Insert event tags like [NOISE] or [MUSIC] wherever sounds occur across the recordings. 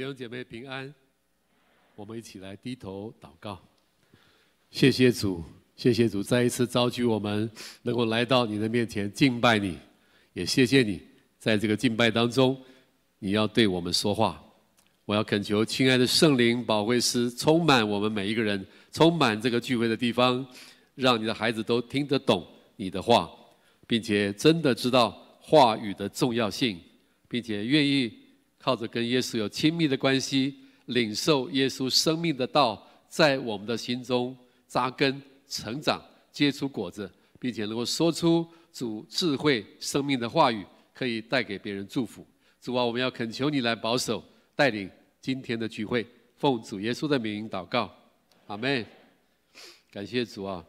弟兄姐妹平安，我们一起来低头祷告。谢谢主，谢谢主，再一次召集我们能够来到你的面前敬拜你，也谢谢你在这个敬拜当中，你要对我们说话。我要恳求亲爱的圣灵保惠师充满我们每一个人，充满这个聚会的地方，让你的孩子都听得懂你的话，并且真的知道话语的重要性，并且愿意。靠着跟耶稣有亲密的关系，领受耶稣生命的道，在我们的心中扎根、成长、结出果子，并且能够说出主智慧生命的话语，可以带给别人祝福。主啊，我们要恳求你来保守、带领今天的聚会，奉主耶稣的名祷告，阿门。感谢主啊！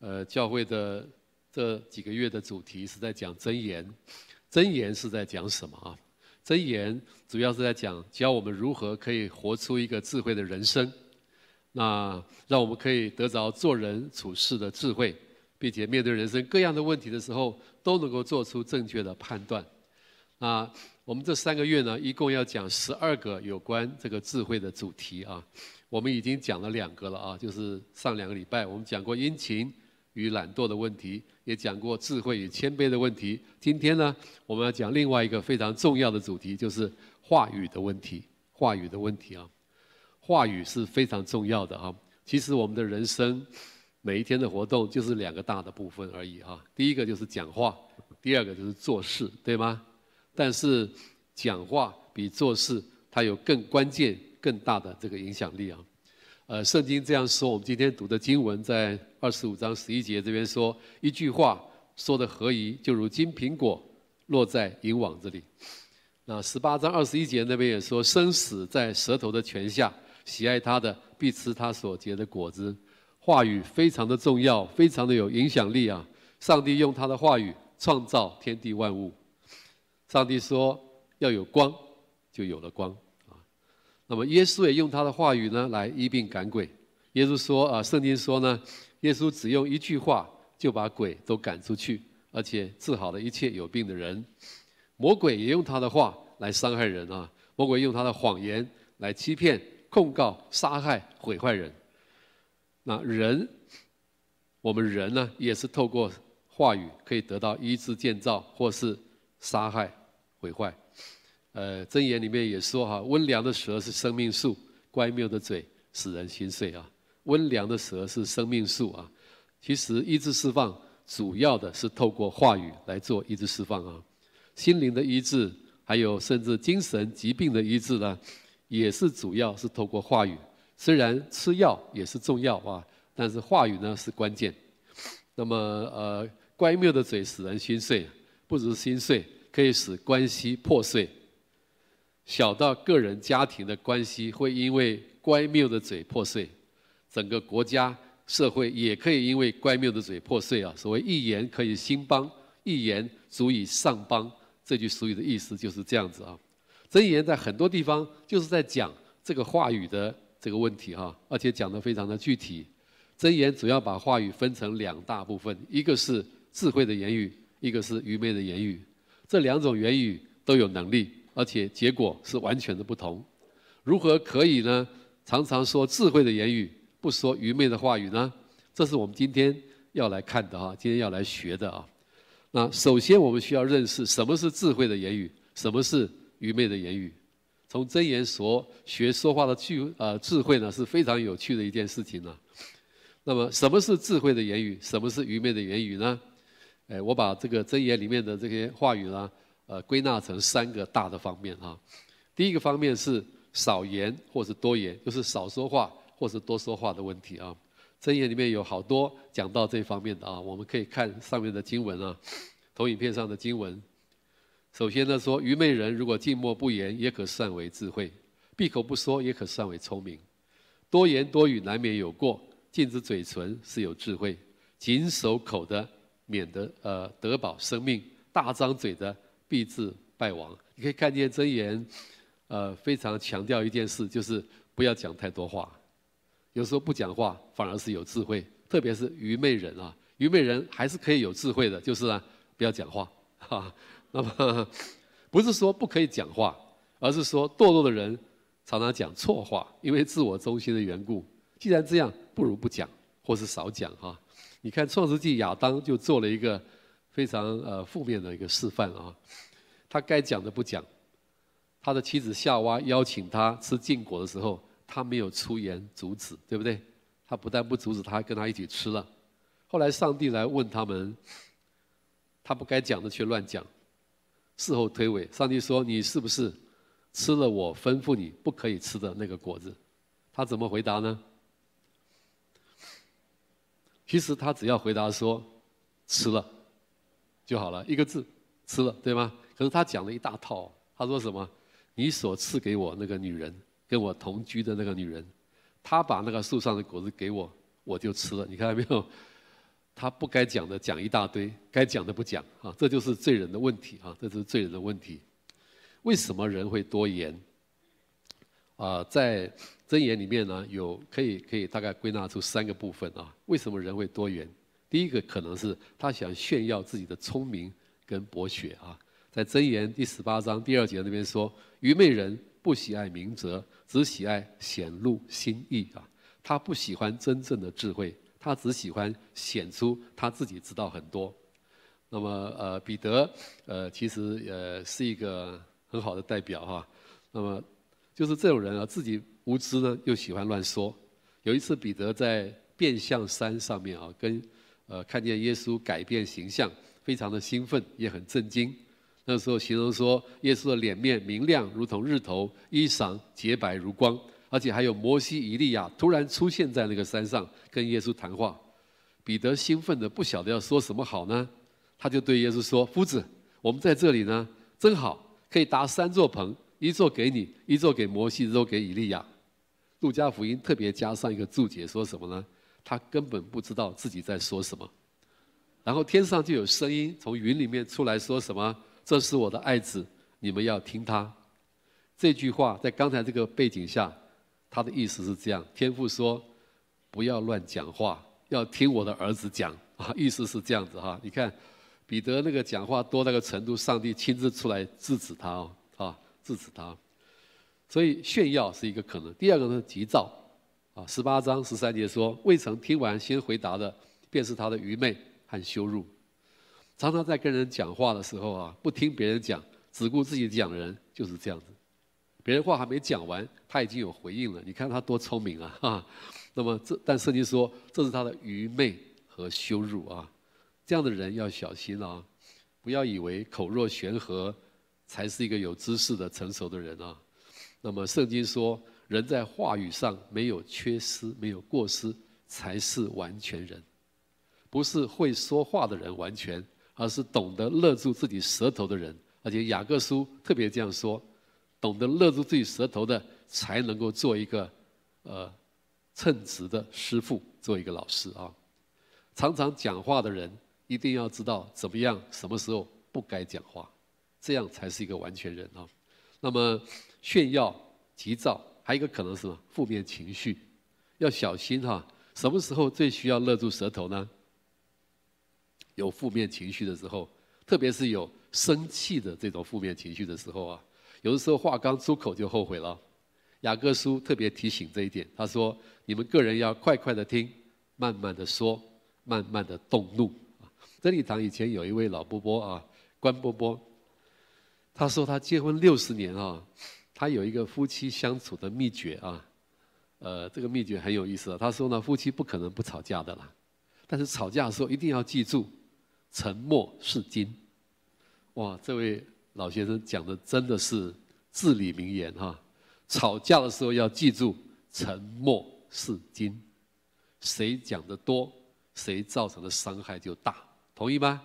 呃，教会的这几个月的主题是在讲真言，真言是在讲什么啊？箴言主要是在讲教我们如何可以活出一个智慧的人生，那让我们可以得着做人处事的智慧，并且面对人生各样的问题的时候都能够做出正确的判断。那我们这三个月呢，一共要讲十二个有关这个智慧的主题啊。我们已经讲了两个了啊，就是上两个礼拜我们讲过殷勤与懒惰的问题。也讲过智慧与谦卑的问题。今天呢，我们要讲另外一个非常重要的主题，就是话语的问题。话语的问题啊，话语是非常重要的啊。其实我们的人生每一天的活动就是两个大的部分而已哈。第一个就是讲话，第二个就是做事，对吗？但是讲话比做事，它有更关键、更大的这个影响力啊。呃，圣经这样说，我们今天读的经文在二十五章十一节这边说，一句话说得合宜，就如金苹果落在银网子里。那十八章二十一节那边也说，生死在舌头的权下，喜爱他的必吃他所结的果子。话语非常的重要，非常的有影响力啊！上帝用他的话语创造天地万物。上帝说要有光，就有了光啊。那么耶稣也用他的话语呢来医病赶鬼。耶稣说啊，圣经说呢，耶稣只用一句话就把鬼都赶出去，而且治好了一切有病的人。魔鬼也用他的话来伤害人啊，魔鬼用他的谎言来欺骗、控告、杀害、毁坏人。那人，我们人呢，也是透过话语可以得到医治、建造，或是杀害、毁坏。呃，箴言里面也说哈，温良的舌是生命树，乖谬的嘴使人心碎啊。温良的蛇是生命树啊。其实医治释放主要的是透过话语来做医治释放啊。心灵的医治，还有甚至精神疾病的医治呢，也是主要是透过话语。虽然吃药也是重要啊，但是话语呢是关键。那么呃，乖谬的嘴使人心碎，不只是心碎，可以使关系破碎。小到个人家庭的关系会因为乖谬的嘴破碎，整个国家社会也可以因为乖谬的嘴破碎啊！所谓一言可以兴邦，一言足以丧邦，这句俗语的意思就是这样子啊。箴言在很多地方就是在讲这个话语的这个问题哈，而且讲得非常的具体。箴言主要把话语分成两大部分，一个是智慧的言语，一个是愚昧的言语。这两种言语都有能力。而且结果是完全的不同，如何可以呢？常常说智慧的言语，不说愚昧的话语呢？这是我们今天要来看的哈，今天要来学的啊。那首先我们需要认识什么是智慧的言语，什么是愚昧的言语。从真言所学说话的智呃智慧呢，是非常有趣的一件事情呢。那么什么是智慧的言语？什么是愚昧的言语呢？哎，我把这个真言里面的这些话语呢。呃，归纳成三个大的方面哈。第一个方面是少言或是多言，就是少说话或是多说话的问题啊。箴言里面有好多讲到这方面的啊，我们可以看上面的经文啊，投影片上的经文。首先呢说，愚昧人如果静默不言，也可算为智慧；闭口不说，也可算为聪明。多言多语难免有过，禁止嘴唇是有智慧；谨守口的，免得呃得保生命；大张嘴的。必致败亡。你可以看见箴言，呃，非常强调一件事，就是不要讲太多话。有时候不讲话反而是有智慧，特别是愚昧人啊，愚昧人还是可以有智慧的，就是啊，不要讲话。哈，那么不是说不可以讲话，而是说堕落的人常常讲错话，因为自我中心的缘故。既然这样，不如不讲，或是少讲哈。你看《创世纪》，亚当就做了一个非常呃负面的一个示范啊。他该讲的不讲，他的妻子夏娃邀请他吃禁果的时候，他没有出言阻止，对不对？他不但不阻止，他还跟他一起吃了。后来上帝来问他们，他不该讲的却乱讲。事后推诿，上帝说：“你是不是吃了我吩咐你不可以吃的那个果子？”他怎么回答呢？其实他只要回答说：“吃了就好了，一个字，吃了，对吗？”可是他讲了一大套。他说什么？你所赐给我那个女人，跟我同居的那个女人，她把那个树上的果子给我，我就吃了。你看到没有？他不该讲的讲一大堆，该讲的不讲啊，这就是罪人的问题啊，这是罪人的问题。为什么人会多言？啊，在箴言里面呢，有可以可以大概归纳出三个部分啊。为什么人会多言？第一个可能是他想炫耀自己的聪明跟博学啊。在箴言第十八章第二节那边说，愚昧人不喜爱明哲，只喜爱显露心意啊。他不喜欢真正的智慧。他只喜欢显出他自己知道很多，那么呃，彼得呃，其实呃是一个很好的代表哈。那么就是这种人啊，自己无知呢，又喜欢乱说。有一次，彼得在变相山上面啊，跟呃看见耶稣改变形象，非常的兴奋，也很震惊。那时候形容说，耶稣的脸面明亮如同日头，衣裳洁白如光。而且还有摩西、以利亚突然出现在那个山上，跟耶稣谈话。彼得兴奋的不晓得要说什么好呢，他就对耶稣说：“夫子，我们在这里呢，真好，可以搭三座棚，一座给你，一座给摩西，一座给以利亚。”路加福音特别加上一个注解，说什么呢？他根本不知道自己在说什么。然后天上就有声音从云里面出来说什么：“这是我的爱子，你们要听他。”这句话在刚才这个背景下。他的意思是这样，天父说：“不要乱讲话，要听我的儿子讲。”啊，意思是这样子哈。你看，彼得那个讲话多那个程度，上帝亲自出来制止他哦，啊，制止他。所以炫耀是一个可能。第二个呢，急躁。啊，十八章十三节说：“未曾听完先回答的，便是他的愚昧和羞辱。”常常在跟人讲话的时候啊，不听别人讲，只顾自己讲的人，就是这样子。别人话还没讲完，他已经有回应了。你看他多聪明啊！哈，那么这但圣经说这是他的愚昧和羞辱啊！这样的人要小心啊！不要以为口若悬河才是一个有知识的成熟的人啊！那么圣经说，人在话语上没有缺失、没有过失，才是完全人。不是会说话的人完全，而是懂得勒住自己舌头的人。而且雅各书特别这样说。懂得勒住自己舌头的，才能够做一个呃称职的师傅，做一个老师啊。常常讲话的人，一定要知道怎么样，什么时候不该讲话，这样才是一个完全人啊。那么炫耀、急躁，还有一个可能是什么？负面情绪，要小心哈。什么时候最需要勒住舌头呢？有负面情绪的时候，特别是有生气的这种负面情绪的时候啊。有的时候话刚出口就后悔了，雅各书特别提醒这一点。他说：“你们个人要快快的听，慢慢的说，慢慢的动怒。”真理堂以前有一位老伯伯啊，关伯伯，他说他结婚六十年啊，他有一个夫妻相处的秘诀啊，呃，这个秘诀很有意思啊。他说呢，夫妻不可能不吵架的啦，但是吵架的时候一定要记住，沉默是金。哇，这位。老先生讲的真的是至理名言哈！吵架的时候要记住，沉默是金。谁讲的多，谁造成的伤害就大，同意吗？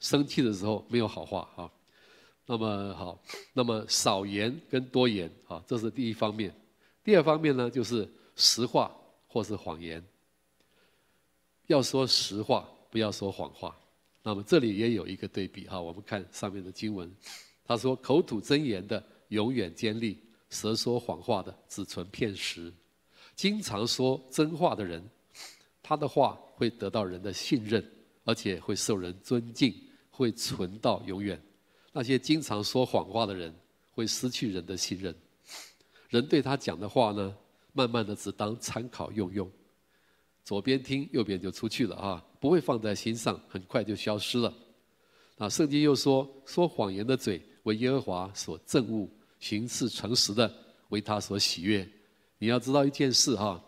生气的时候没有好话哈。那么好，那么少言跟多言啊，这是第一方面。第二方面呢，就是实话或是谎言。要说实话，不要说谎话。那么这里也有一个对比哈，我们看上面的经文，他说：“口吐真言的永远坚立，舌说谎话的只存片时。经常说真话的人，他的话会得到人的信任，而且会受人尊敬，会存到永远。那些经常说谎话的人，会失去人的信任。人对他讲的话呢，慢慢的只当参考用用，左边听，右边就出去了啊，不会放在心上，很快就消失了。啊，圣经又说，说谎言的嘴为耶和华所憎恶，行事诚实的为他所喜悦。你要知道一件事哈，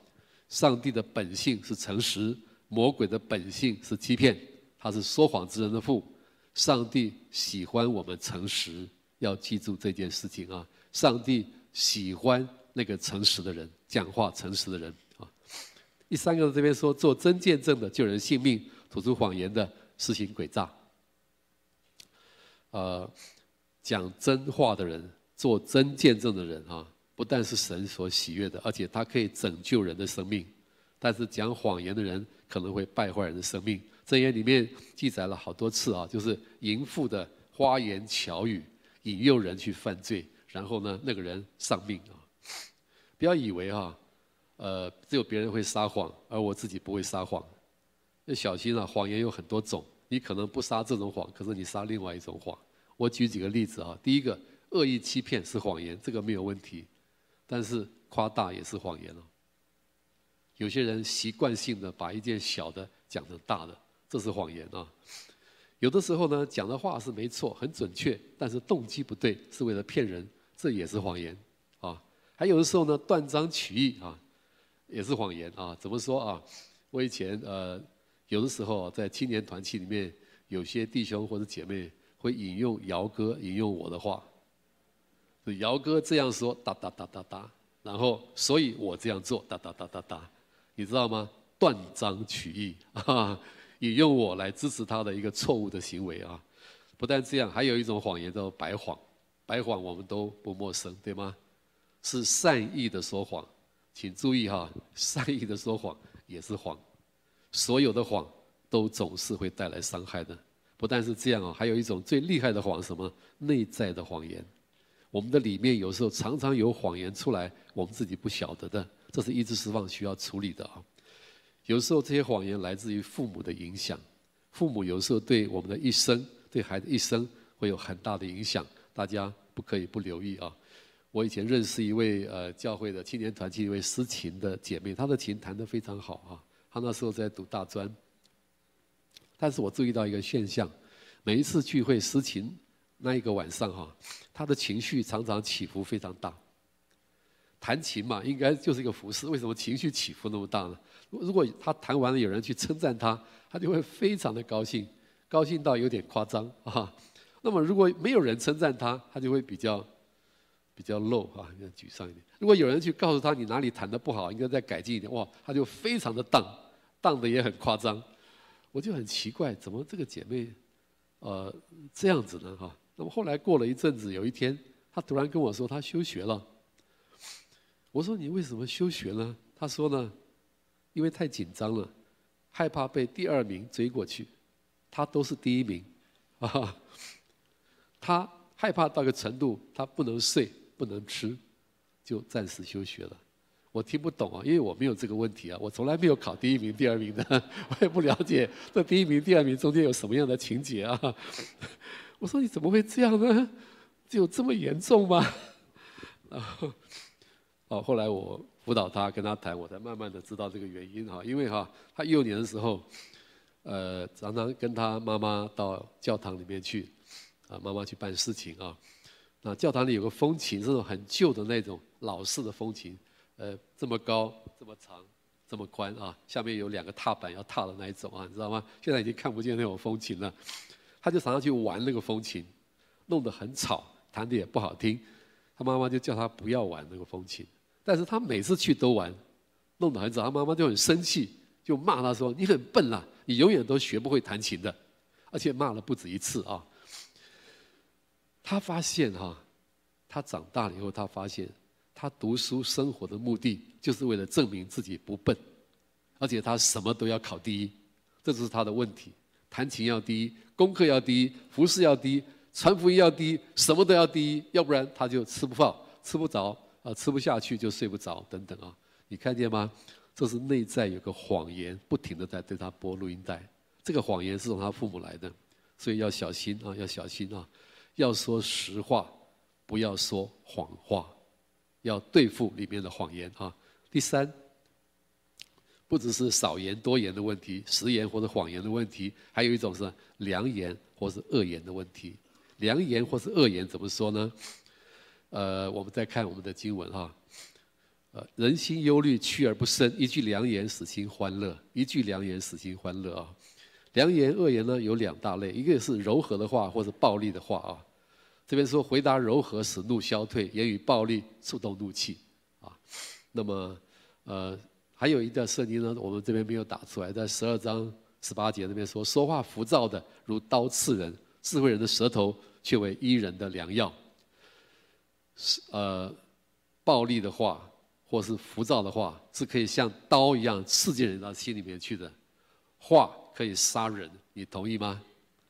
上帝的本性是诚实，魔鬼的本性是欺骗，他是说谎之人的父。上帝喜欢我们诚实，要记住这件事情啊，上帝喜欢那个诚实的人，讲话诚实的人。第三个这边说，做真见证的救人性命，吐出谎言的施行诡诈。呃，讲真话的人，做真见证的人啊，不但是神所喜悦的，而且他可以拯救人的生命。但是讲谎言的人可能会败坏人的生命。箴言里面记载了好多次啊，就是淫妇的花言巧语引诱人去犯罪，然后呢，那个人丧命啊。不要以为啊，呃，只有别人会撒谎，而我自己不会撒谎。要小心啊，谎言有很多种，你可能不撒这种谎，可是你撒另外一种谎。我举几个例子啊，第一个，恶意欺骗是谎言，这个没有问题，但是夸大也是谎言哦。有些人习惯性的把一件小的讲成大的，这是谎言啊。有的时候呢，讲的话是没错，很准确，但是动机不对，是为了骗人，这也是谎言啊。还有的时候呢，断章取义啊，也是谎言啊。怎么说啊？我以前呃，有的时候在青年团契里面，有些弟兄或者姐妹。会引用姚哥引用我的话，姚哥这样说哒哒哒哒哒，然后所以我这样做哒哒哒哒哒，你知道吗？断章取义啊，引用我来支持他的一个错误的行为啊！不但这样，还有一种谎言叫白谎，白谎我们都不陌生，对吗？是善意的说谎，请注意哈，善意的说谎也是谎，所有的谎都总是会带来伤害的。不但是这样啊，还有一种最厉害的谎，什么？内在的谎言。我们的里面有时候常常有谎言出来，我们自己不晓得的，这是一直释放需要处理的啊。有时候这些谎言来自于父母的影响，父母有时候对我们的一生，对孩子一生会有很大的影响，大家不可以不留意啊。我以前认识一位呃教会的青年团契一位司琴的姐妹，她的琴弹得非常好啊，她那时候在读大专。但是我注意到一个现象，每一次聚会司琴那一个晚上哈，她的情绪常常起伏非常大。弹琴嘛，应该就是一个服饰，为什么情绪起伏那么大呢？如果他弹完了，有人去称赞他，他就会非常的高兴，高兴到有点夸张啊。那么如果没有人称赞他，他就会比较比较 low 啊，比较沮丧一点。如果有人去告诉他你哪里弹得不好，应该再改进一点，哇，他就非常的荡，荡的也很夸张。我就很奇怪，怎么这个姐妹，呃，这样子呢？哈，那么后来过了一阵子，有一天，她突然跟我说，她休学了。我说你为什么休学呢？她说呢，因为太紧张了，害怕被第二名追过去，她都是第一名，啊，她害怕到个程度，她不能睡，不能吃，就暂时休学了。我听不懂啊，因为我没有这个问题啊，我从来没有考第一名、第二名的，[LAUGHS] 我也不了解这第一名、第二名中间有什么样的情节啊。[LAUGHS] 我说你怎么会这样呢？有这么严重吗？[LAUGHS] 然后，哦，后来我辅导他，跟他谈，我才慢慢的知道这个原因哈。因为哈，他幼年的时候，呃，常常跟他妈妈到教堂里面去，啊，妈妈去办事情啊。啊教堂里有个风琴，这种很旧的那种老式的风琴。呃，这么高，这么长，这么宽啊！下面有两个踏板要踏的那一种啊，你知道吗？现在已经看不见那种风琴了。他就常常去玩那个风琴，弄得很吵，弹得也不好听。他妈妈就叫他不要玩那个风琴，但是他每次去都玩，弄得很吵。他妈妈就很生气，就骂他说：“你很笨啦，你永远都学不会弹琴的。”而且骂了不止一次啊。他发现哈、他长大了以后，他发现。他读书生活的目的，就是为了证明自己不笨，而且他什么都要考第一，这就是他的问题。弹琴要第一，功课要第一，服饰要第一，传福音要第一，什么都要第一，要不然他就吃不饱，吃不着，啊，吃不下去就睡不着，等等啊。你看见吗？这是内在有个谎言，不停的在对他播录音带。这个谎言是从他父母来的，所以要小心啊，要小心啊，要说实话，不要说谎话。要对付里面的谎言啊。第三，不只是少言多言的问题，实言或者谎言的问题，还有一种是良言或是恶言的问题。良言或是恶言怎么说呢？呃，我们再看我们的经文哈。呃，人心忧虑，去而不生；一句良言，使心欢乐；一句良言，使心欢乐啊。良言恶言呢，有两大类，一个是柔和的话，或者暴力的话啊。这边说回答柔和，使怒消退；言语暴力，触动怒气啊。那么，呃，还有一段圣经呢，我们这边没有打出来，在十二章十八节那边说，说话浮躁的如刀刺人，智慧人的舌头却为医人的良药。是呃，暴力的话。或是浮躁的话，是可以像刀一样刺进人的心里面去的。话可以杀人，你同意吗？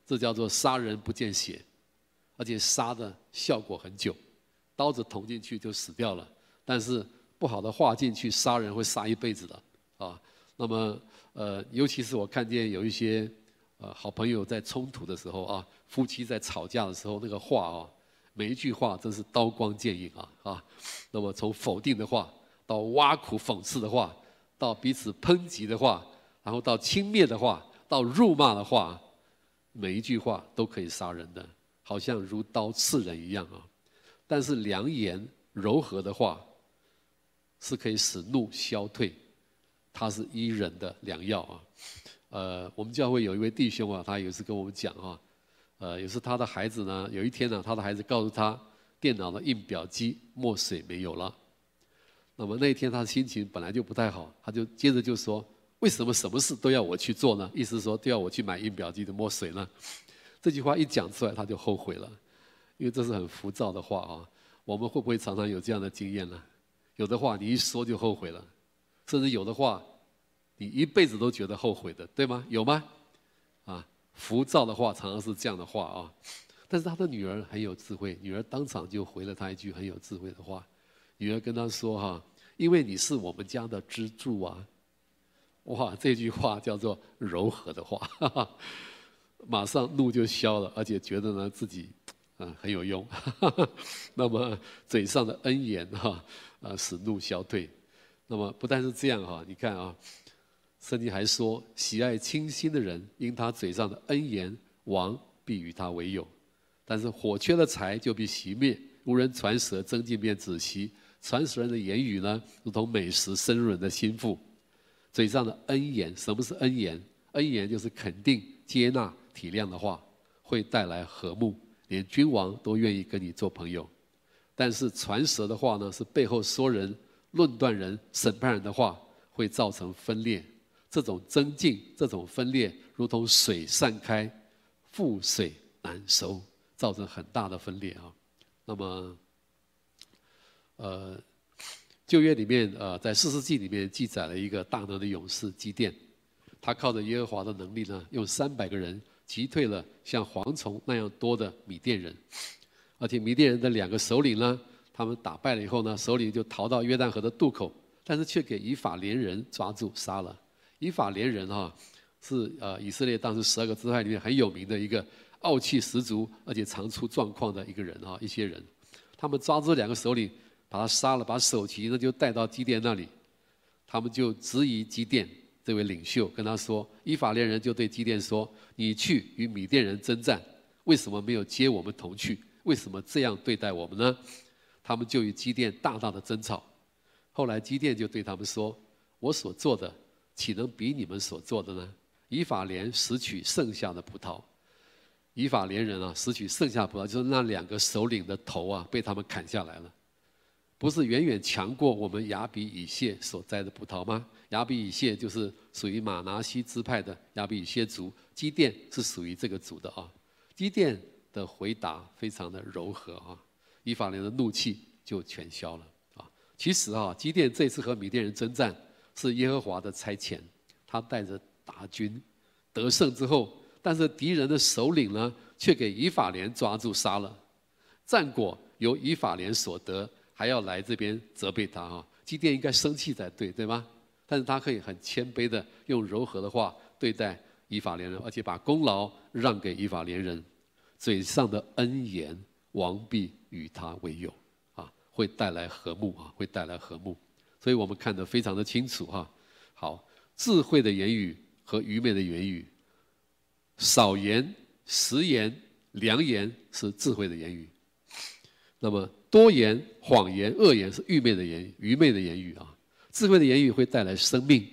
这叫做杀人不见血，而且杀的效果很久。刀子捅进去就死掉了，但是不好的话进去杀人会杀一辈子的啊。那么呃，尤其是我看见有一些呃好朋友在冲突的时候啊，夫妻在吵架的时候，那个话啊，每一句话真是刀光剑影啊啊。那么从否定的话。到挖苦讽刺的话，到彼此抨击的话，然后到轻蔑的话，到辱骂的话，每一句话都可以杀人的，好像如刀刺人一样啊。但是良言柔和的话，是可以使怒消退，它是医人的良药啊。呃，我们教会有一位弟兄啊，他有一次跟我们讲啊，呃，有时他的孩子呢，有一天呢，他的孩子告诉他，电脑的印表机墨水没有了。那么那一天他的心情本来就不太好，他就接着就说：“为什么什么事都要我去做呢？意思是说都要我去买印表机的墨水呢？”这句话一讲出来，他就后悔了，因为这是很浮躁的话啊。我们会不会常常有这样的经验呢？有的话你一说就后悔了，甚至有的话你一辈子都觉得后悔的，对吗？有吗？啊，浮躁的话常常是这样的话啊。但是他的女儿很有智慧，女儿当场就回了他一句很有智慧的话。女儿跟他说：“哈，因为你是我们家的支柱啊！”哇，这句话叫做柔和的话，哈哈，马上怒就消了，而且觉得呢自己啊很有用。哈哈，那么嘴上的恩言哈啊使怒消退。那么不但是这样哈，你看啊，圣经还说：“喜爱清心的人，因他嘴上的恩言，王必与他为友；但是火缺了柴就必熄灭，无人传舌，增进便止息。”传舌人的言语呢，如同美食，深入人的心腹。嘴上的恩言，什么是恩言？恩言就是肯定、接纳、体谅的话，会带来和睦，连君王都愿意跟你做朋友。但是传舌的话呢，是背后说人、论断人、审判人的话，会造成分裂。这种增进，这种分裂，如同水散开，覆水难收，造成很大的分裂啊。那么。呃，旧约里面，呃，在四世纪里面记载了一个大能的勇士基甸，他靠着耶和华的能力呢，用三百个人击退了像蝗虫那样多的米甸人，而且米甸人的两个首领呢，他们打败了以后呢，首领就逃到约旦河的渡口，但是却给以法莲人抓住杀了。以法莲人哈、啊，是呃以色列当时十二个支派里面很有名的一个傲气十足，而且常出状况的一个人啊，一些人，他们抓住两个首领。把他杀了，把首级呢就带到基甸那里，他们就质疑基甸这位领袖，跟他说：以法莲人就对基甸说：“你去与米甸人征战，为什么没有接我们同去？为什么这样对待我们呢？”他们就与基甸大大的争吵。后来基甸就对他们说：“我所做的岂能比你们所做的呢？以法莲拾取剩下的葡萄，以法莲人啊，拾取剩下葡萄，就是那两个首领的头啊，被他们砍下来了。”不是远远强过我们亚比以谢所摘的葡萄吗？亚比以谢就是属于马拿西支派的亚比以谢族，基甸是属于这个族的啊。基甸的回答非常的柔和啊，以法莲的怒气就全消了啊。其实啊，基甸这次和米甸人征战是耶和华的差遣，他带着大军得胜之后，但是敌人的首领呢，却给以法莲抓住杀了，战果由以法莲所得。还要来这边责备他哈，基甸应该生气才对，对吗？但是他可以很谦卑的用柔和的话对待以法莲人，而且把功劳让给以法莲人。嘴上的恩言，王必与他为友，啊，会带来和睦啊，会带来和睦。所以我们看得非常的清楚哈。好，智慧的言语和愚昧的言语，少言、实言、良言是智慧的言语。那么多言、谎言、恶言是愚昧的言，愚昧的言语啊。智慧的言语会带来生命，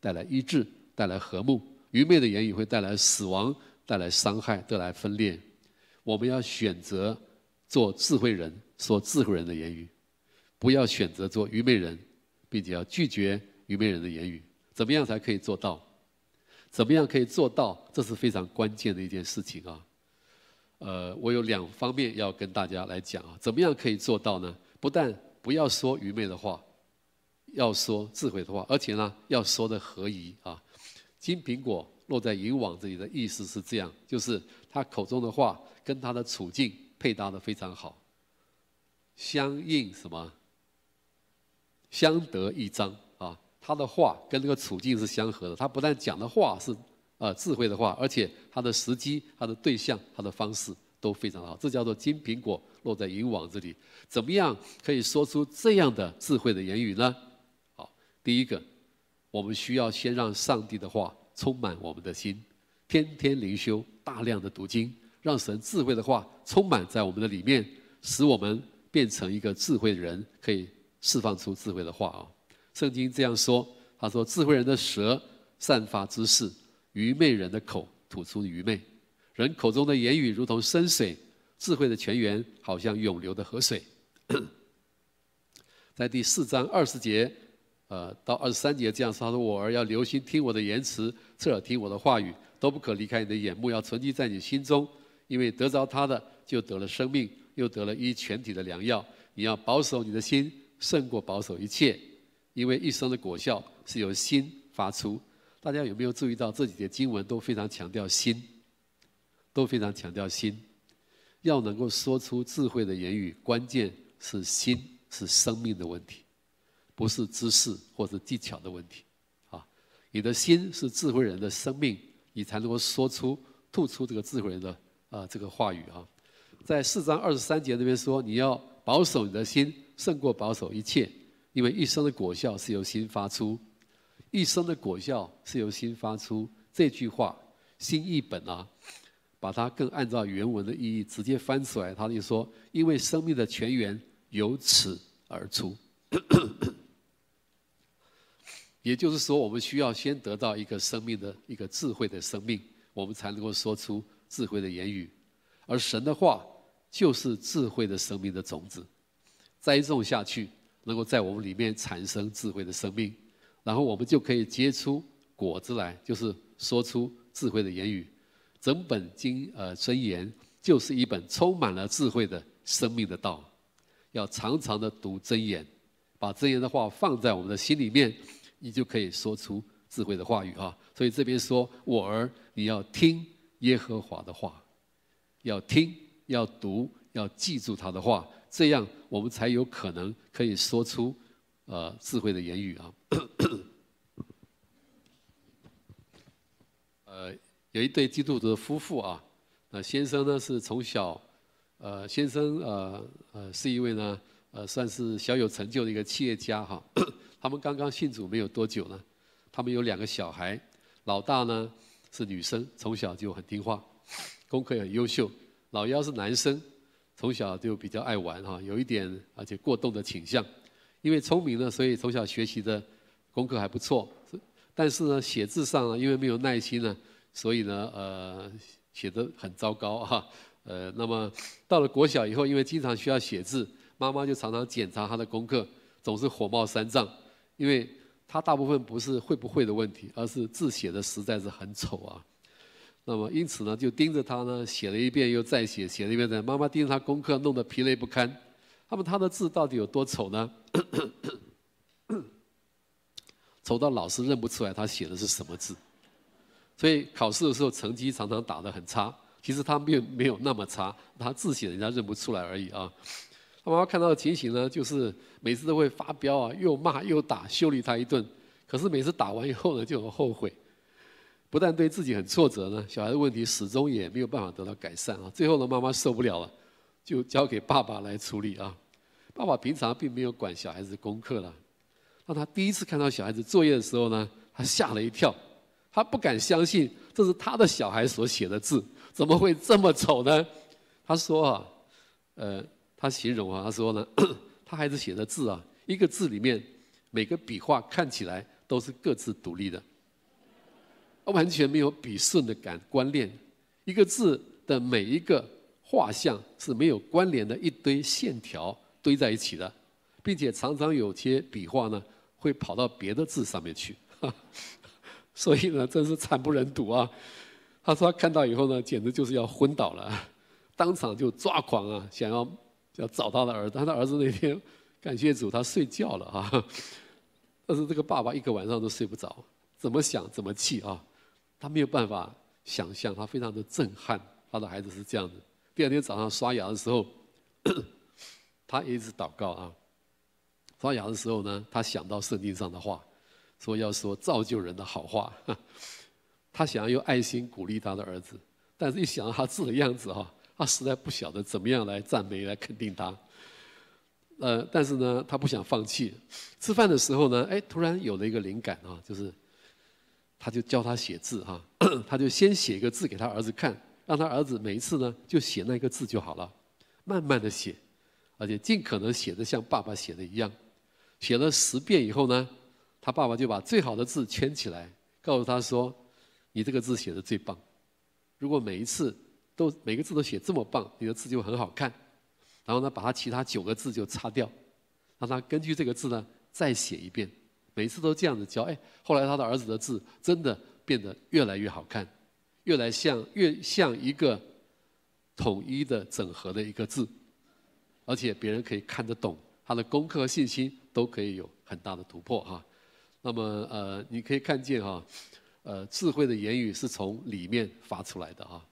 带来医治，带来和睦；愚昧的言语会带来死亡，带来伤害，带来分裂。我们要选择做智慧人，说智慧人的言语，不要选择做愚昧人，并且要拒绝愚昧人的言语。怎么样才可以做到？怎么样可以做到？这是非常关键的一件事情啊。呃，我有两方面要跟大家来讲啊。怎么样可以做到呢？不但不要说愚昧的话，要说智慧的话，而且呢，要说的合宜啊。金苹果落在银网这里的意思是这样，就是他口中的话跟他的处境配搭的非常好，相应什么？相得益彰啊。他的话跟这个处境是相合的。他不但讲的话是呃智慧的话，而且他的时机、他的对象、他的方式都非常好。这叫做金苹果落在银网这里。怎么样可以说出这样的智慧的言语呢？好，第一个，我们需要先让上帝的话充满我们的心，天天灵修，大量的读经，让神智慧的话充满在我们的里面，使我们变成一个智慧的人，可以释放出智慧的话啊。圣经这样说：“他说，智慧人的舌散发知识，愚昧人的口吐出愚昧。人口中的言语如同深水，智慧的泉源好像涌流的河水。[CLEARS THROAT] ”在第四章二十节，呃，到二十三节这样说：“他说，我儿要留心听我的言辞，侧耳听我的话语，都不可离开你的眼目，要存记在你心中，因为得着他的，就得了生命，又得了医全体的良药。你要保守你的心，胜过保守一切。”因为一生的果效是由心发出，大家有没有注意到这几节经文都非常强调心，都非常强调心，要能够说出智慧的言语，关键是心，是生命的问题，不是知识或者技巧的问题。啊，你的心是智慧人的生命，你才能够说出、吐出这个智慧人的啊这个话语啊。在四章二十三节那边说，你要保守你的心，胜过保守一切。因为一生的果效是由心发出，一生的果效是由心发出。这句话新译本啊，把它更按照原文的意义直接翻出来，他就说：因为生命的泉源由此而出。[COUGHS] 也就是说，我们需要先得到一个生命的一个智慧的生命，我们才能够说出智慧的言语。而神的话就是智慧的生命的种子，栽种下去。能够在我们里面产生智慧的生命，然后我们就可以结出果子来，就是说出智慧的言语。整本经呃箴言就是一本充满了智慧的生命的道，要常常的读箴言，把箴言的话放在我们的心里面，你就可以说出智慧的话语啊。所以这边说，我儿，你要听耶和华的话，要听，要读，要记住他的话。这样，我们才有可能可以说出呃智慧的言语啊。[COUGHS] 呃，有一对基督徒的夫妇啊，那先生呢是从小，呃，先生呃呃是一位呢呃算是小有成就的一个企业家哈。[COUGHS] 他们刚刚信主没有多久呢，他们有两个小孩，老大呢是女生，从小就很听话，功课也很优秀，老幺是男生。从小就比较爱玩哈，有一点而且过动的倾向。因为聪明呢，所以从小学习的功课还不错。但是呢，写字上呢，因为没有耐心呢，所以呢，呃，写得很糟糕哈。呃，那么到了国小以后，因为经常需要写字，妈妈就常常检查他的功课，总是火冒三丈。因为他大部分不是会不会的问题，而是字写的实在是很丑啊。那么因此呢，就盯着他呢，写了一遍又再写，写了一遍再。妈妈盯着他功课，弄得疲累不堪。那么他的字到底有多丑呢？[COUGHS] 丑到老师认不出来他写的是什么字。所以考试的时候成绩常常打得很差。其实他并没有那么差，他字写人家认不出来而已啊。他妈妈看到的情形呢，就是每次都会发飙啊，又骂又打，修理他一顿。可是每次打完以后呢，就很后悔。不但对自己很挫折呢，小孩的问题始终也没有办法得到改善啊。最后呢，妈妈受不了了，就交给爸爸来处理啊。爸爸平常并没有管小孩子功课了。当他第一次看到小孩子作业的时候呢，他吓了一跳，他不敢相信这是他的小孩所写的字，怎么会这么丑呢？他说啊，呃，他形容啊，他说呢，[COUGHS] 他孩子写的字啊，一个字里面每个笔画看起来都是各自独立的，完全没有笔顺的感关联，一个字的每一个画像是没有关联的一堆线条。堆在一起的，并且常常有些笔画呢会跑到别的字上面去，[LAUGHS] 所以呢真是惨不忍睹啊！他说他看到以后呢，简直就是要昏倒了，当场就抓狂啊，想要要找他的儿子。他的儿子那天 [LAUGHS] 感谢主，他睡觉了啊，但是这个爸爸一个晚上都睡不着，怎么想怎么气啊！他没有办法想象，他非常的震撼，他的孩子是这样的。第二天早上刷牙的时候。他一直祷告啊，刷牙的时候呢，他想到圣经上的话，说要说造就人的好话。[LAUGHS] 他想要用爱心鼓励他的儿子，但是一想到他字的样子哈，他实在不晓得怎么样来赞美、来肯定他。呃，但是呢，他不想放弃。吃饭的时候呢，哎，突然有了一个灵感啊，就是他就教他写字哈，[CLEARS THROAT] 他就先写一个字给他儿子看，让他儿子每一次呢就写那个字就好了，慢慢的写。而且尽可能写得像爸爸写的一样，写了十遍以后呢，他爸爸就把最好的字圈起来，告诉他说：“你这个字写得最棒。如果每一次都每个字都写这么棒，你的字就很好看。然后呢，把他其他九个字就擦掉，让他根据这个字呢再写一遍。每次都这样子教，哎，后来他的儿子的字真的变得越来越好看，越来像越像一个统一的整合的一个字。”而且别人可以看得懂，他的功课和信心都可以有很大的突破哈。那么呃，你可以看见哈，呃，智慧的言语是从里面发出来的哈。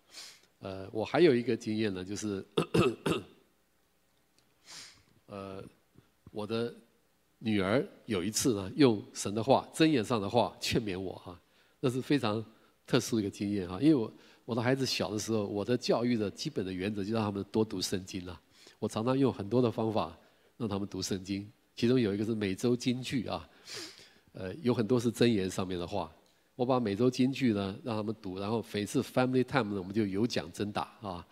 呃，我还有一个经验呢，就是，[COUGHS] 呃，我的女儿有一次呢，用神的话、箴言上的话劝勉我哈，那是非常特殊的一个经验哈。因为我我的孩子小的时候，我的教育的基本的原则就让他们多读圣经了。我常常用很多的方法让他们读圣经，其中有一个是每周金句啊，呃，有很多是箴言上面的话。我把每周金句呢让他们读，然后每次 family time 呢我们就有奖征答啊。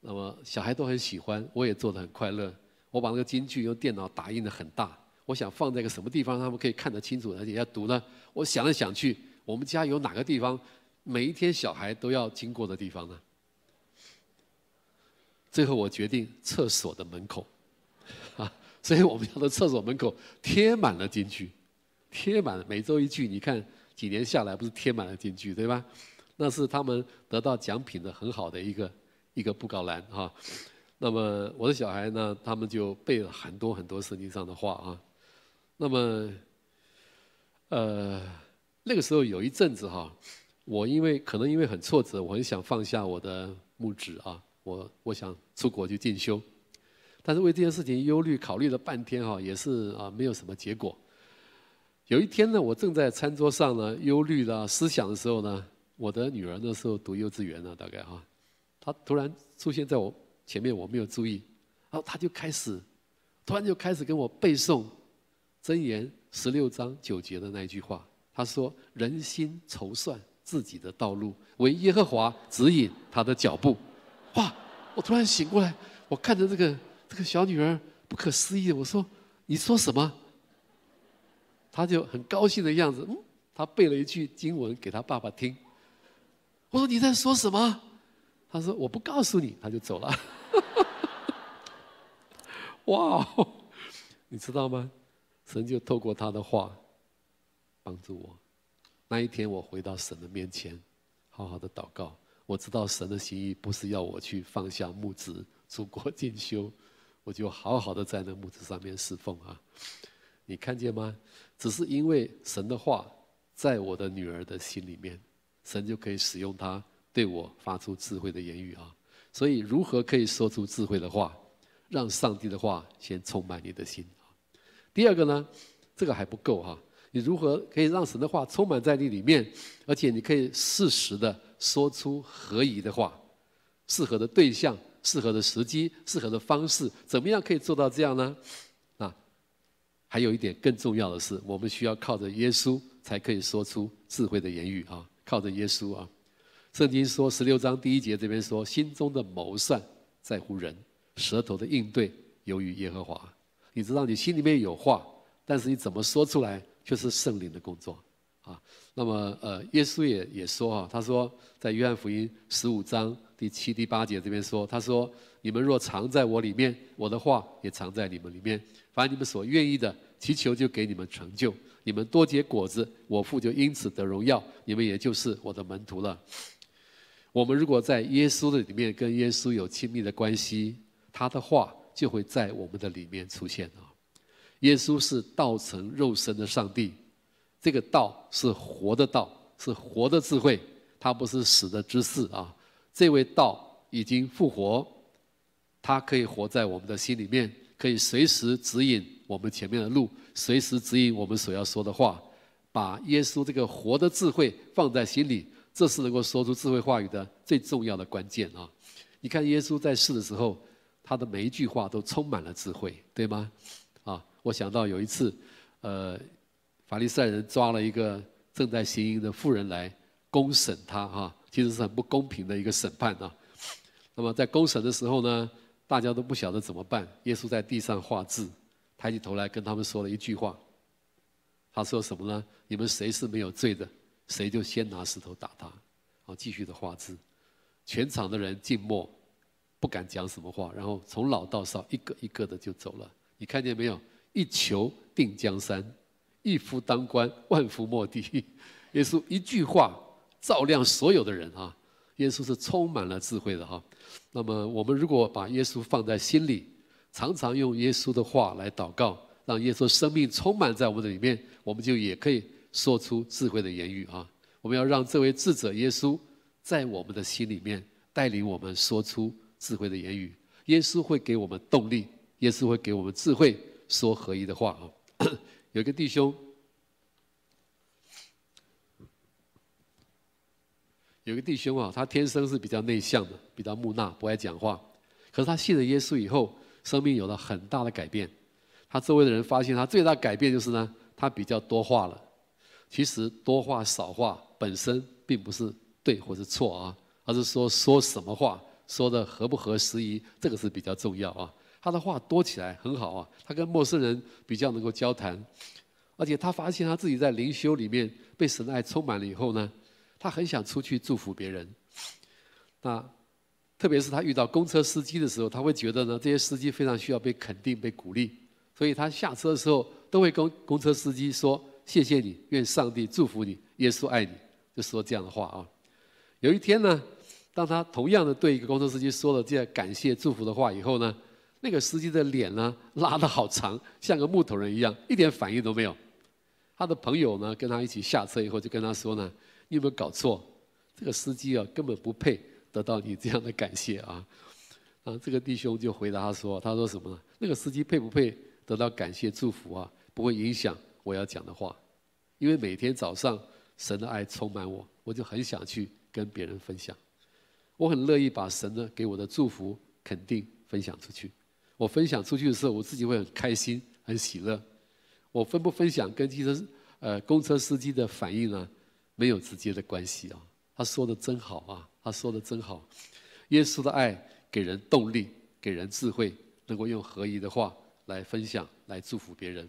那么小孩都很喜欢，我也做得很快乐。我把那个金句用电脑打印的很大，我想放在一个什么地方他们可以看得清楚，而且要读呢？我想来想去，我们家有哪个地方每一天小孩都要经过的地方呢？最后我决定厕所的门口，啊，所以我们家的厕所门口贴满了金句，贴满每周一句。你看几年下来，不是贴满了金句，对吧？那是他们得到奖品的很好的一个一个布告栏哈。那么我的小孩呢，他们就背了很多很多圣经上的话啊。那么，呃，那个时候有一阵子哈，我因为可能因为很挫折，我很想放下我的牧职啊。我我想出国去进修，但是为这件事情忧虑考虑了半天哈，也是啊没有什么结果。有一天呢，我正在餐桌上呢忧虑的思想的时候呢，我的女儿那时候读幼稚园呢，大概哈，她突然出现在我前面，我没有注意，然后她就开始，突然就开始跟我背诵箴言十六章九节的那一句话，她说：“人心筹算自己的道路，为耶和华指引他的脚步。”哇！我突然醒过来，我看着这个这个小女儿，不可思议，我说：“你说什么？”她就很高兴的样子，嗯，她背了一句经文给她爸爸听。我说：“你在说什么？”她说：“我不告诉你。”她就走了。[LAUGHS] 哇！你知道吗？神就透过她的话帮助我。那一天，我回到神的面前，好好的祷告。我知道神的心意不是要我去放下牧职出国进修，我就好好的在那牧职上面侍奉啊。你看见吗？只是因为神的话在我的女儿的心里面，神就可以使用她对我发出智慧的言语啊。所以如何可以说出智慧的话，让上帝的话先充满你的心啊。第二个呢，这个还不够哈。你如何可以让神的话充满在你里面，而且你可以适时的。说出合宜的话，适合的对象、适合的时机、适合的方式，怎么样可以做到这样呢？啊还有一点更重要的是，我们需要靠着耶稣才可以说出智慧的言语啊！靠着耶稣啊！圣经说十六章第一节这边说：“心中的谋算在乎人，舌头的应对由于耶和华。”你知道你心里面有话，但是你怎么说出来，却是圣灵的工作啊！那么呃，耶稣也也说啊，他说在约翰福音十五章第七、第八节这边说，他说。你们若藏在我里面，我的话也藏在你们里面。凡你们所愿意的，祈求就给你们成就。你们多结果子，我父就因此得荣耀。你们也就是我的门徒了。我们如果在耶稣的里面跟耶稣有亲密的关系，他的话就会在我们的里面出现啊。耶稣是道成肉身的上帝，这个道是活的道，是活的智慧，它不是死的知识啊。这位道已经复活。他可以活在我们的心里面，可以随时指引我们前面的路，随时指引我们所要说的话。把耶稣这个活的智慧放在心里，这是能够说出智慧话语的最重要的关键啊！你看耶稣在世的时候，他的每一句话都充满了智慧，对吗？啊，我想到有一次，呃，法利赛人抓了一个正在行淫的妇人来公审他啊，其实是很不公平的一个审判啊。那么在公审的时候呢，大家都不晓得怎么办。耶稣在地上画字，抬起头来跟他们说了一句话。他说什么呢？你们谁是没有罪的，谁就先拿石头打他。好，继续的画字。全场的人静默，不敢讲什么话。然后从老到少，一个一个的就走了。你看见没有？一球定江山，一夫当关，[LAUGHS] 万夫莫敌。耶稣一句话照亮所有的人啊！耶稣是充满了智慧的哈。那么，我们如果把耶稣放在心里，常常用耶稣的话来祷告，让耶稣生命充满在我们的里面，我们就也可以说出智慧的言语啊！我们要让这位智者耶稣在我们的心里面带领我们说出智慧的言语。耶稣会给我们动力，耶稣会给我们智慧，说合一的话啊！有一个弟兄。有个弟兄啊，他天生是比较内向的，比较木讷，不爱讲话。可是他信了耶稣以后，生命有了很大的改变。他周围的人发现他最大改变就是呢，他比较多话了。其实多话少话本身并不是对或是错啊，而是说说什么话，说的合不合时宜，这个是比较重要啊。他的话多起来很好啊，他跟陌生人比较能够交谈，而且他发现他自己在灵修里面被神爱充满了以后呢。他很想出去祝福别人，那特别是他遇到公车司机的时候，他会觉得呢，这些司机非常需要被肯定、被鼓励，所以他下车的时候都会跟公车司机说：“谢谢你，愿上帝祝福你，耶稣爱你。”就说这样的话啊。有一天呢，当他同样的对一个公车司机说了这样感谢、祝福的话以后呢，那个司机的脸呢拉得好长，像个木头人一样，一点反应都没有。他的朋友呢跟他一起下车以后，就跟他说呢。你有没有搞错？这个司机啊，根本不配得到你这样的感谢啊！啊，这个弟兄就回答他说：“他说什么呢？那个司机配不配得到感谢祝福啊？不会影响我要讲的话，因为每天早上神的爱充满我，我就很想去跟别人分享。我很乐意把神的给我的祝福肯定分享出去。我分享出去的时候，我自己会很开心、很喜乐。我分不分享跟汽车呃公车司机的反应呢？”没有直接的关系啊！他说的真好啊！他说的真好。耶稣的爱给人动力，给人智慧，能够用合一的话来分享，来祝福别人。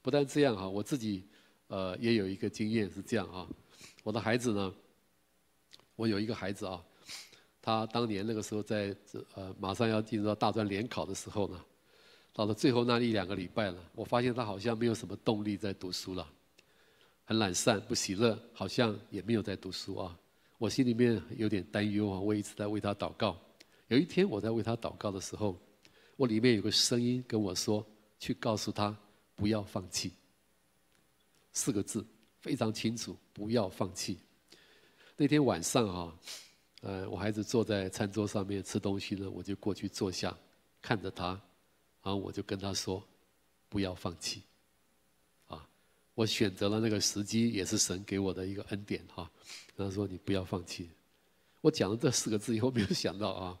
不但这样哈，我自己呃也有一个经验是这样啊。我的孩子呢，我有一个孩子啊，他当年那个时候在呃马上要进入到大专联考的时候呢，到了最后那一两个礼拜了，我发现他好像没有什么动力在读书了。很懒散，不喜乐，好像也没有在读书啊。我心里面有点担忧啊，我一直在为他祷告。有一天我在为他祷告的时候，我里面有个声音跟我说：“去告诉他不要放弃。”四个字非常清楚，不要放弃。那天晚上啊，呃，我孩子坐在餐桌上面吃东西呢，我就过去坐下，看着他，然后我就跟他说：“不要放弃。”啊我选择了那个时机，也是神给我的一个恩典哈。他说：“你不要放弃。”我讲了这四个字以后，没有想到啊，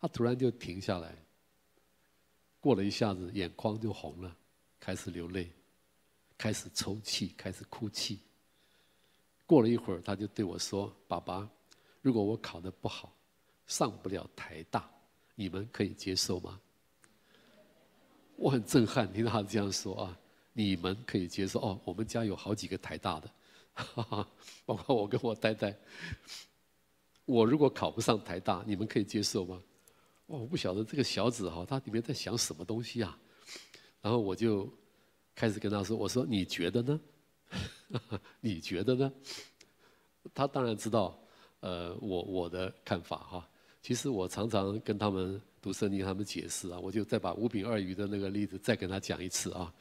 他突然就停下来，过了一下子，眼眶就红了，开始流泪，开始抽泣，开始哭泣。过了一会儿，他就对我说：“爸爸，如果我考得不好，上不了台大，你们可以接受吗？”我很震撼，听到他这样说啊，你们可以接受哦？我们家有好几个台大的，哈哈，包括我跟我太太。我如果考不上台大，你们可以接受吗？哦，我不晓得这个小子哈，他里面在想什么东西啊？然后我就开始跟他说：“我说你觉得呢？[LAUGHS] 你觉得呢？”他当然知道，呃，我我的看法哈。其实我常常跟他们读圣经，他们解释啊，我就再把五饼二鱼的那个例子再跟他讲一次啊。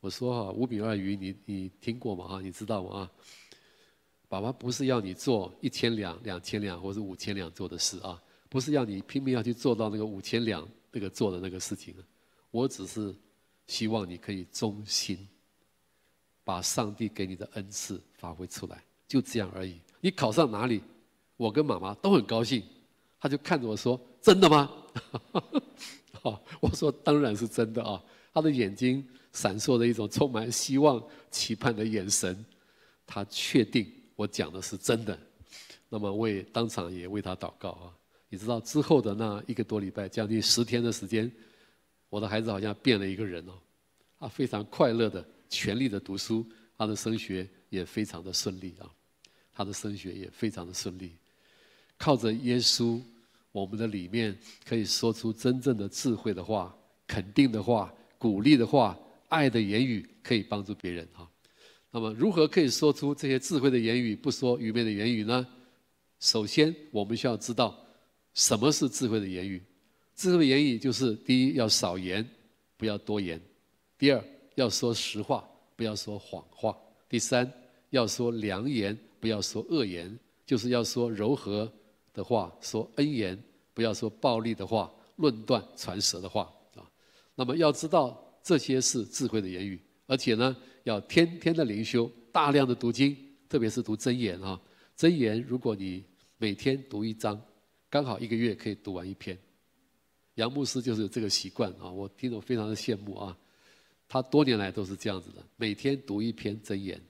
我说哈，五饼二鱼，你你听过吗？哈，你知道吗？啊？爸爸不是要你做一千两、两千两或者五千两做的事啊，不是要你拼命要去做到那个五千两那个做的那个事情。我只是希望你可以忠心，把上帝给你的恩赐发挥出来，就这样而已。你考上哪里，我跟妈妈都很高兴。他就看着我说：“真的吗？” [LAUGHS] 好，我说：“当然是真的啊。”他的眼睛闪烁着一种充满希望、期盼的眼神。他确定。我讲的是真的，那么我也当场也为他祷告啊。你知道之后的那一个多礼拜，将近十天的时间，我的孩子好像变了一个人哦。他非常快乐的、全力的读书，他的升学也非常的顺利啊。他的升学也非常的顺利，靠着耶稣，我们的里面可以说出真正的智慧的话、肯定的话、鼓励的话、爱的言语，可以帮助别人哈。那么，如何可以说出这些智慧的言语，不说愚昧的言语呢？首先，我们需要知道什么是智慧的言语。智慧的言语就是：第一，要少言，不要多言；第二，要说实话，不要说谎话；第三，要说良言，不要说恶言，就是要说柔和的话，说恩言，不要说暴力的话，论断传舌的话啊。那么，要知道这些是智慧的言语，而且呢，要天天的灵修，大量的读经，特别是读真言啊。真言，如果你每天读一章，刚好一个月可以读完一篇。杨牧师就是有这个习惯啊，我听得非常的羡慕啊。他多年来都是这样子的，每天读一篇真言，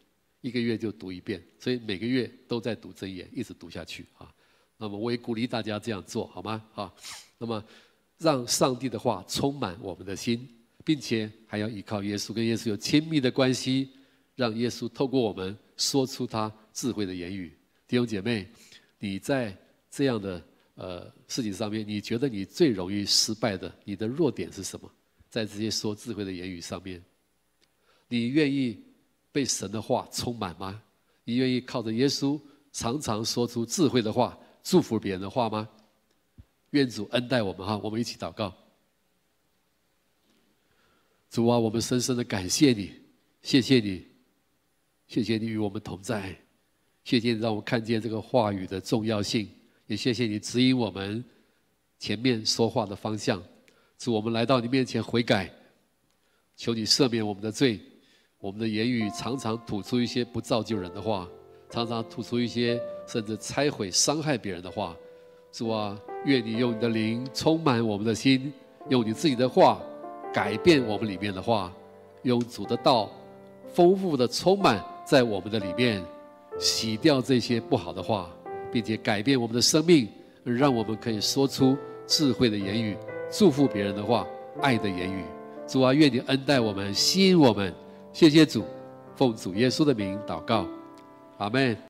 一个月就读一遍，所以每个月都在读真言，一直读下去啊。那么我也鼓励大家这样做好吗？啊，那么让上帝的话充满我们的心。并且还要依靠耶稣，跟耶稣有亲密的关系，让耶稣透过我们说出他智慧的言语。弟兄姐妹，你在这样的呃事情上面，你觉得你最容易失败的，你的弱点是什么？在这些说智慧的言语上面，你愿意被神的话充满吗？你愿意靠着耶稣常常说出智慧的话，祝福别人的话吗？愿主恩待我们哈，我们一起祷告。主啊，我们深深的感谢你，谢谢你，谢谢你与我们同在，谢谢你让我们看见这个话语的重要性，也谢谢你指引我们前面说话的方向。主，我们来到你面前悔改，求你赦免我们的罪，我们的言语常常吐出一些不造就人的话，常常吐出一些甚至拆毁、伤害别人的话。主啊，愿你用你的灵充满我们的心，用你自己的话。改变我们里面的话，用主的道，丰富的充满在我们的里面，洗掉这些不好的话，并且改变我们的生命，让我们可以说出智慧的言语，祝福别人的话，爱的言语。主啊，愿你恩待我们，吸引我们。谢谢主，奉主耶稣的名祷告，阿门。